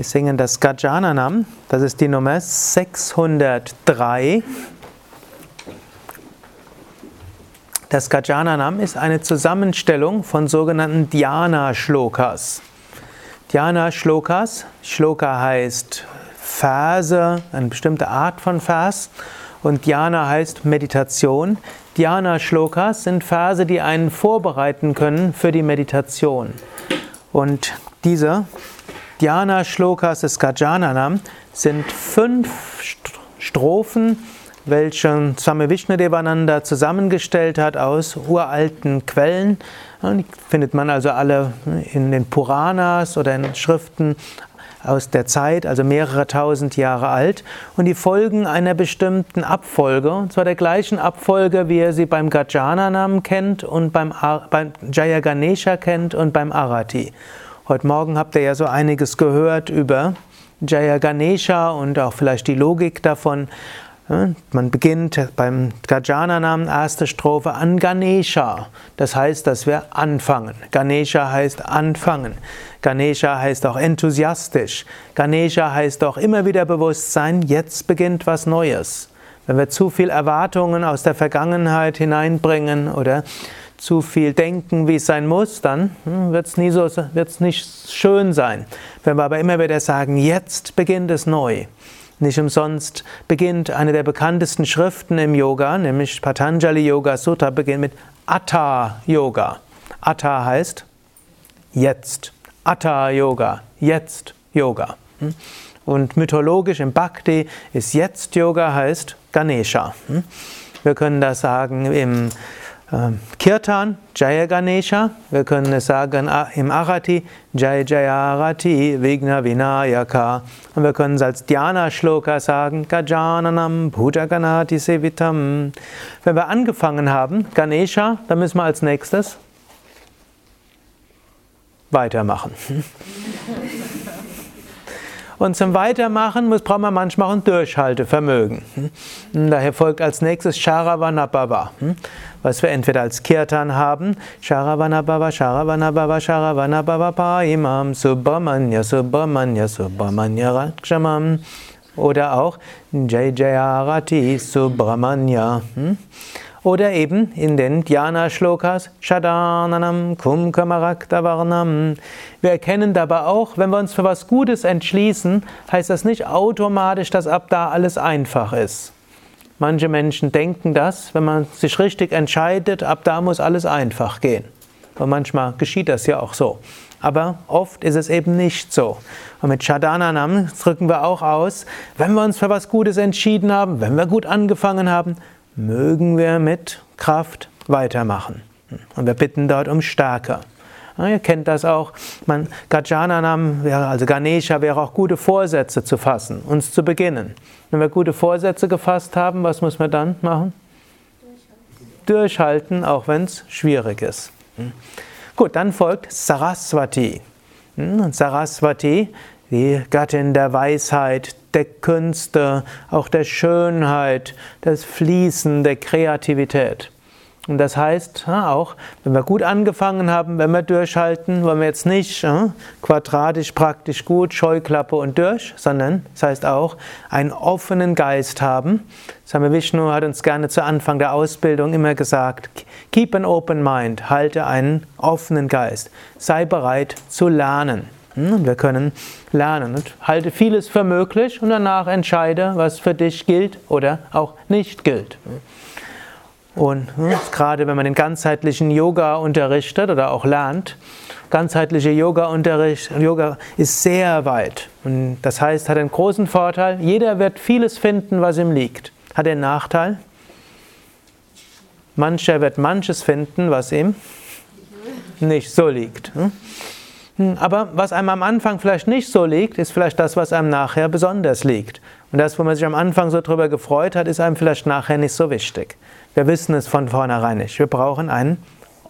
Wir singen das Gajananam, das ist die Nummer 603. Das Gajananam ist eine Zusammenstellung von sogenannten Dhyana-Shlokas. Dhyana-Shlokas, Shloka heißt Verse, eine bestimmte Art von Vers und Dhyana heißt Meditation. Dhyana-Shlokas sind Verse, die einen vorbereiten können für die Meditation. Und diese Dhyana Shlokas des Gajananam sind fünf Strophen, welche Swami Vishnudevananda zusammengestellt hat aus uralten Quellen. Die findet man also alle in den Puranas oder in Schriften aus der Zeit, also mehrere tausend Jahre alt, und die folgen einer bestimmten Abfolge, und zwar der gleichen Abfolge, wie ihr sie beim Gajananam kennt und beim, beim Jaya Ganesha kennt und beim Arati. Heute Morgen habt ihr ja so einiges gehört über Jaya Ganesha und auch vielleicht die Logik davon. Man beginnt beim Gajananam, erste Strophe, an Ganesha. Das heißt, dass wir anfangen. Ganesha heißt anfangen. Ganesha heißt auch enthusiastisch. Ganesha heißt auch immer wieder Bewusstsein, jetzt beginnt was Neues. Wenn wir zu viel Erwartungen aus der Vergangenheit hineinbringen oder zu viel denken, wie es sein muss, dann hm, wird es so, nicht schön sein. Wenn wir aber immer wieder sagen, jetzt beginnt es neu. Nicht umsonst beginnt eine der bekanntesten Schriften im Yoga, nämlich Patanjali Yoga Sutra, beginnt mit Atta Yoga. Atta heißt jetzt. Atta Yoga, jetzt Yoga. Hm? Und mythologisch im Bhakti ist jetzt Yoga heißt Ganesha. Hm? Wir können das sagen im Kirtan, Jaya Ganesha. Wir können es sagen im Arati, Jaya Jaya Arati, Vigna Vinayaka. Und wir können es als Dhyana Shloka sagen, Gajananam Bhujaganati Sevitam. Wenn wir angefangen haben, Ganesha, dann müssen wir als nächstes weitermachen. Und zum Weitermachen muss, braucht man manchmal auch ein Durchhaltevermögen. Hm? Daher folgt als nächstes Sharavanabhava, hm? was wir entweder als Kirtan haben, Sharavanabhava, Sharavanabhava, Sharavanabhava Paimam, Subramanya, Subramanya, Subramanya Rakshamam, oder auch Jai Jayarati Subramanya. Oder eben in den Dhyana-Shlokas Shadananam Kumkamaraktavarnam. Wir erkennen dabei auch, wenn wir uns für was Gutes entschließen, heißt das nicht automatisch, dass ab da alles einfach ist. Manche Menschen denken das, wenn man sich richtig entscheidet, ab da muss alles einfach gehen. Und manchmal geschieht das ja auch so. Aber oft ist es eben nicht so. Und mit Shadananam drücken wir auch aus, wenn wir uns für was Gutes entschieden haben, wenn wir gut angefangen haben, mögen wir mit Kraft weitermachen. Und wir bitten dort um Stärke. Ihr kennt das auch. Man, Gajananam, also Ganesha, wäre auch gute Vorsätze zu fassen, uns zu beginnen. Wenn wir gute Vorsätze gefasst haben, was muss man dann machen? Durchhalten, Durchhalten auch wenn es schwierig ist. Hm. Gut, dann folgt Saraswati. Hm, und Saraswati, die Gattin der Weisheit, der Künste, auch der Schönheit, des Fließen, der Kreativität. Und das heißt auch, wenn wir gut angefangen haben, wenn wir durchhalten, wollen wir jetzt nicht quadratisch praktisch gut, Scheuklappe und durch, sondern das heißt auch einen offenen Geist haben. Same Vishnu hat uns gerne zu Anfang der Ausbildung immer gesagt, keep an open mind, halte einen offenen Geist, sei bereit zu lernen. Hm, und wir können lernen und halte vieles für möglich und danach entscheide, was für dich gilt oder auch nicht gilt. Und hm, gerade wenn man den ganzheitlichen Yoga unterrichtet oder auch lernt, ganzheitlicher Yoga-Unterricht, Yoga ist sehr weit. Und das heißt, hat einen großen Vorteil, jeder wird vieles finden, was ihm liegt. Hat einen Nachteil? Mancher wird manches finden, was ihm nicht so liegt. Hm? Aber was einem am Anfang vielleicht nicht so liegt, ist vielleicht das, was einem nachher besonders liegt. Und das, wo man sich am Anfang so drüber gefreut hat, ist einem vielleicht nachher nicht so wichtig. Wir wissen es von vornherein nicht. Wir brauchen einen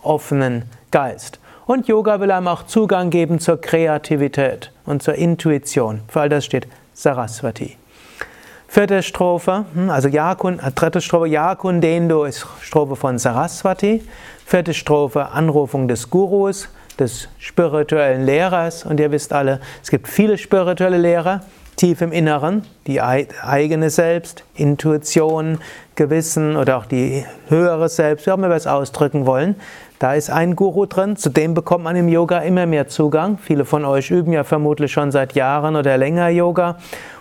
offenen Geist. Und Yoga will einem auch Zugang geben zur Kreativität und zur Intuition. Für all das steht Saraswati. Vierte Strophe, hm, also Yakun, äh, dritte Strophe, Yakundendo ist Strophe von Saraswati. Vierte Strophe, Anrufung des Gurus. Des spirituellen Lehrers. Und ihr wisst alle, es gibt viele spirituelle Lehrer, tief im Inneren, die eigene Selbst, Intuition, Gewissen oder auch die höhere Selbst, wie auch immer wir es ausdrücken wollen. Da ist ein Guru drin, zu dem bekommt man im Yoga immer mehr Zugang. Viele von euch üben ja vermutlich schon seit Jahren oder länger Yoga.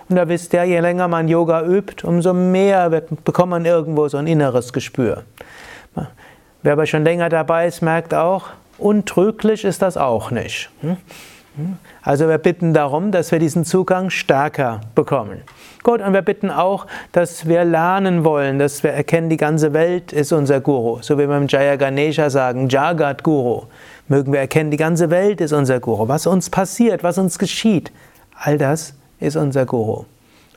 Und da wisst ihr, je länger man Yoga übt, umso mehr wird, bekommt man irgendwo so ein inneres Gespür. Wer aber schon länger dabei ist, merkt auch, untrüglich ist das auch nicht. Hm? Hm? Also wir bitten darum, dass wir diesen Zugang stärker bekommen. Gut, und wir bitten auch, dass wir lernen wollen, dass wir erkennen, die ganze Welt ist unser Guru. So wie wir im Jaya Ganesha sagen, Jagat Guru. Mögen wir erkennen, die ganze Welt ist unser Guru. Was uns passiert, was uns geschieht, all das ist unser Guru.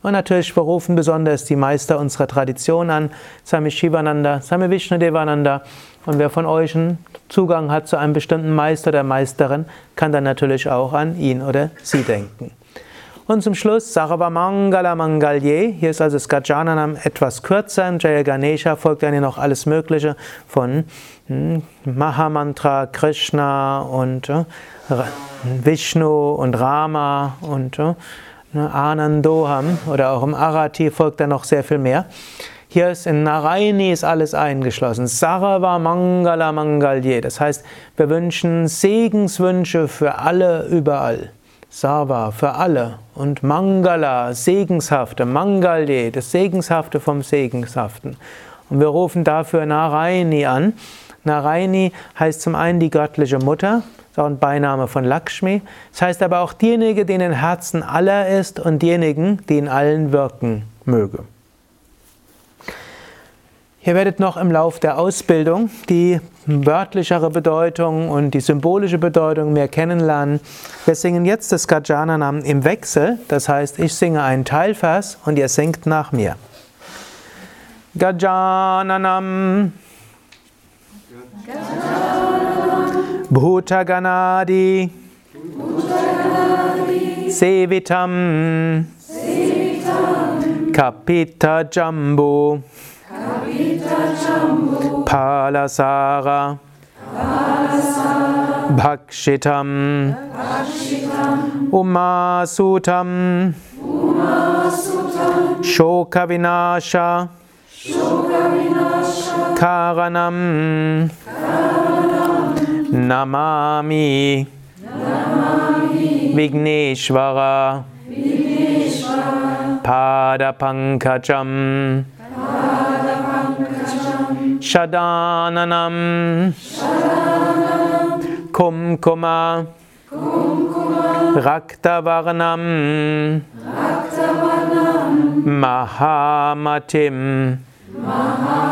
Und natürlich berufen besonders die Meister unserer Tradition an, Swami Shivananda, Swami Vishnudevananda. Und wer von euch einen Zugang hat zu einem bestimmten Meister oder Meisterin, kann dann natürlich auch an ihn oder sie denken. Und zum Schluss Sarva Mangala Mangalye. Hier ist also das Gajananam etwas kürzer. Im Jaya Ganesha folgt dann hier noch alles Mögliche von hm, Mahamantra, Krishna und äh, Vishnu und Rama und äh, Anandoham oder auch im Arati folgt dann noch sehr viel mehr. Hier ist in Narayani ist alles eingeschlossen. Sarava Mangala Mangalye. Das heißt, wir wünschen Segenswünsche für alle überall. Sarva für alle und Mangala, Segenshafte, Mangalye, das Segenshafte vom Segenshaften. Und wir rufen dafür Narayani an. Narayani heißt zum einen die göttliche Mutter, ist auch ein Beiname von Lakshmi. Das heißt aber auch diejenige, die in den Herzen aller ist und diejenigen, die in allen wirken möge. Ihr werdet noch im Lauf der Ausbildung die wörtlichere Bedeutung und die symbolische Bedeutung mehr kennenlernen. Wir singen jetzt das Gajananam im Wechsel, das heißt, ich singe einen Teilvers und ihr singt nach mir. Gajananam. Gajananam. Bhutaganadi Sevitam. Kapita Jambu Palasara. Bhakshitam. Umasutam. Shokavinasha Karanam. Namami, Namami Vigneshvara, Vigneshvara Shadananam, Kumkuma, Kumkuma Raktavarnam. Mahamatim, Mahamatim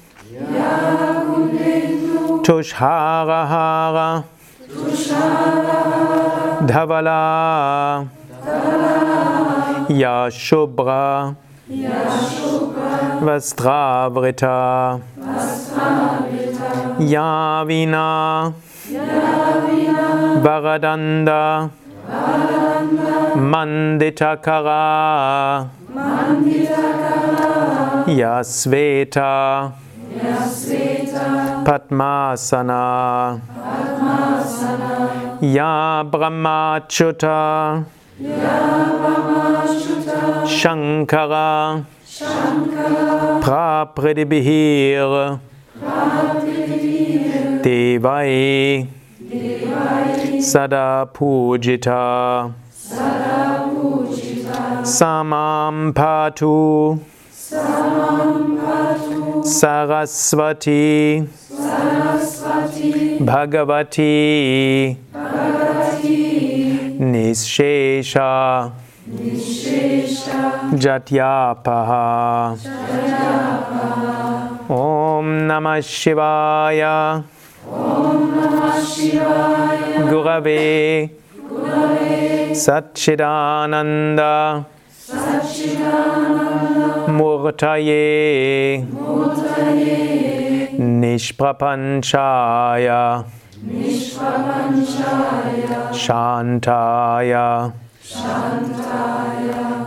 Kundendu Tushharahara Dhavala. Yashubra Vastravrita. Yavina. Varadanda. Manditakara Yasveta Padmasana. Padmasana. Ya Brahmachuta. Ya Brahmachuta. Shankara. Shankara. Prapridibhir. Devai. Devai. Sada Pujita. Sada Pujita. Samam Patu. Saraswati, Saraswati. Bhagavati, Bhagavati. Nishesha, Nishesha. Jatyapaha, Jatyapaha. Om Namah Shivaya. Om Namah Shivaya. Gurave. Satchidananda Murtaye. Nishprapanchaya. Shantaya.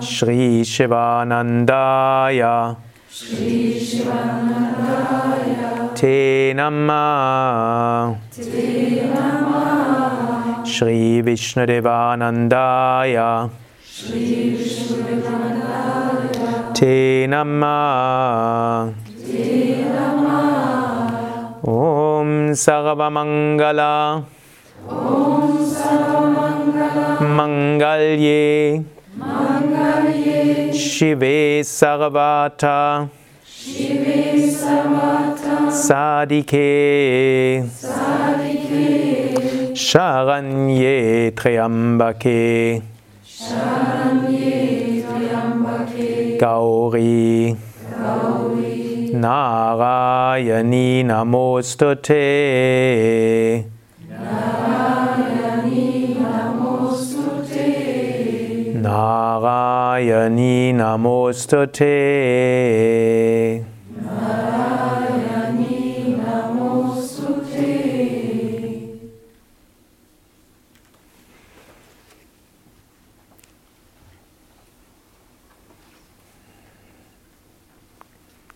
Shri Shivanandaya. Te Namah Shri Vishnudevanandaya Te Namah Om Sarvamangala Mangalye Shive Sarvata Sadike Sharanye Triambake Gauri. Narayani Namostute. Narayani Namostute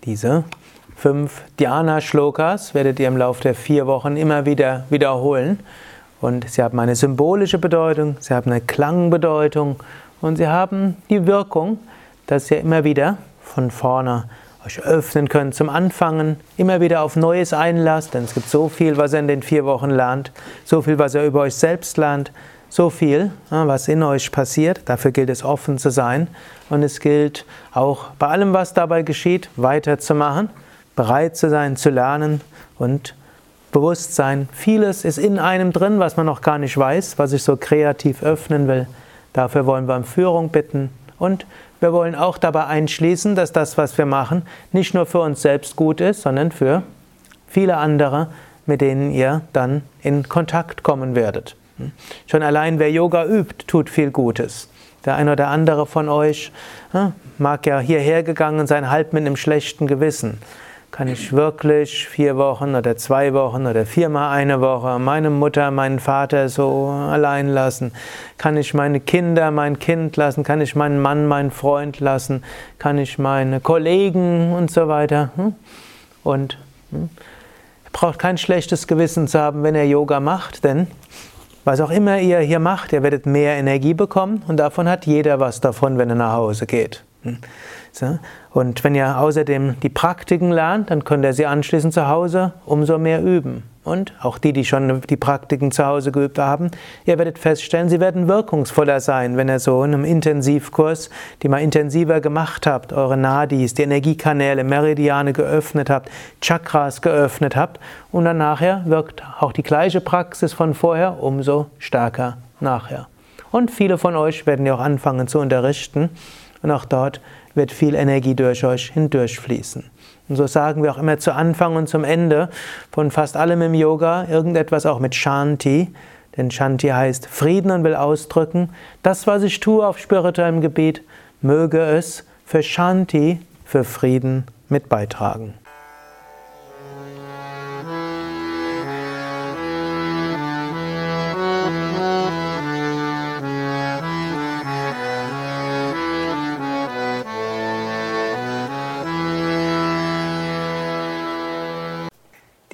Diese fünf Dhyana-Shlokas werdet ihr im Laufe der vier Wochen immer wieder wiederholen. Und sie haben eine symbolische Bedeutung, sie haben eine Klangbedeutung und sie haben die Wirkung, dass ihr immer wieder von vorne euch öffnen könnt zum Anfangen, immer wieder auf Neues einlasst, denn es gibt so viel, was ihr in den vier Wochen lernt, so viel, was ihr über euch selbst lernt, so viel, was in euch passiert. Dafür gilt es offen zu sein und es gilt auch bei allem, was dabei geschieht, weiterzumachen, bereit zu sein, zu lernen und Bewusstsein. Vieles ist in einem drin, was man noch gar nicht weiß, was ich so kreativ öffnen will. Dafür wollen wir um Führung bitten und wir wollen auch dabei einschließen, dass das, was wir machen, nicht nur für uns selbst gut ist, sondern für viele andere, mit denen ihr dann in Kontakt kommen werdet. Schon allein wer Yoga übt, tut viel Gutes. Der eine oder andere von euch mag ja hierher gegangen sein, halb mit einem schlechten Gewissen. Kann ich wirklich vier Wochen oder zwei Wochen oder viermal eine Woche meine Mutter, meinen Vater so allein lassen? Kann ich meine Kinder, mein Kind lassen? Kann ich meinen Mann, meinen Freund lassen? Kann ich meine Kollegen und so weiter? Hm? Und hm? braucht kein schlechtes Gewissen zu haben, wenn ihr Yoga macht, denn was auch immer ihr hier macht, ihr werdet mehr Energie bekommen und davon hat jeder was davon, wenn er nach Hause geht. Hm? Und wenn ihr außerdem die Praktiken lernt, dann könnt ihr sie anschließend zu Hause umso mehr üben. Und auch die, die schon die Praktiken zu Hause geübt haben, ihr werdet feststellen, sie werden wirkungsvoller sein, wenn ihr so in einem Intensivkurs, die mal intensiver gemacht habt, eure Nadis, die Energiekanäle, Meridiane geöffnet habt, Chakras geöffnet habt und dann nachher wirkt auch die gleiche Praxis von vorher umso stärker nachher. Und viele von euch werden ja auch anfangen zu unterrichten und auch dort wird viel Energie durch euch hindurchfließen. Und so sagen wir auch immer zu Anfang und zum Ende von fast allem im Yoga irgendetwas auch mit Shanti. Denn Shanti heißt Frieden und will ausdrücken, das, was ich tue auf spirituellem Gebiet, möge es für Shanti, für Frieden mit beitragen.